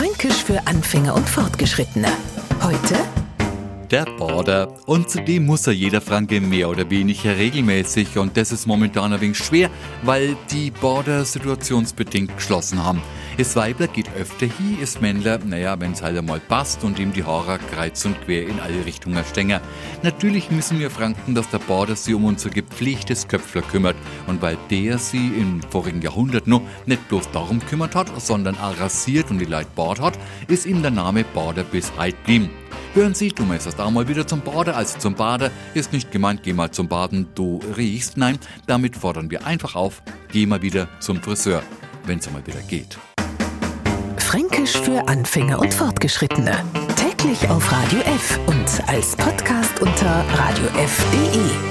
Fränkisch für Anfänger und Fortgeschrittene. Heute der Border. Und zudem muss ja jeder Franke mehr oder weniger regelmäßig. Und das ist momentan ein wenig schwer, weil die Border situationsbedingt geschlossen haben. Das Weibler geht öfter hin, ist Männler, naja, wenn es halt einmal passt und ihm die Haare kreuz und quer in alle Richtungen stänger. Natürlich müssen wir Franken, dass der Border sich um unser gepflegtes Köpfler kümmert. Und weil der sie im vorigen Jahrhundert noch nicht bloß darum kümmert hat, sondern auch rasiert und die Leute Bord hat, ist ihm der Name Border bis heute geblieben. Hören Sie, du meinst da mal wieder zum Bader als zum Bader. Ist nicht gemeint, geh mal zum Baden, du riechst. Nein, damit fordern wir einfach auf, geh mal wieder zum Friseur, wenn es mal wieder geht. Fränkisch für Anfänger und Fortgeschrittene. Täglich auf Radio F und als Podcast unter radiof.de.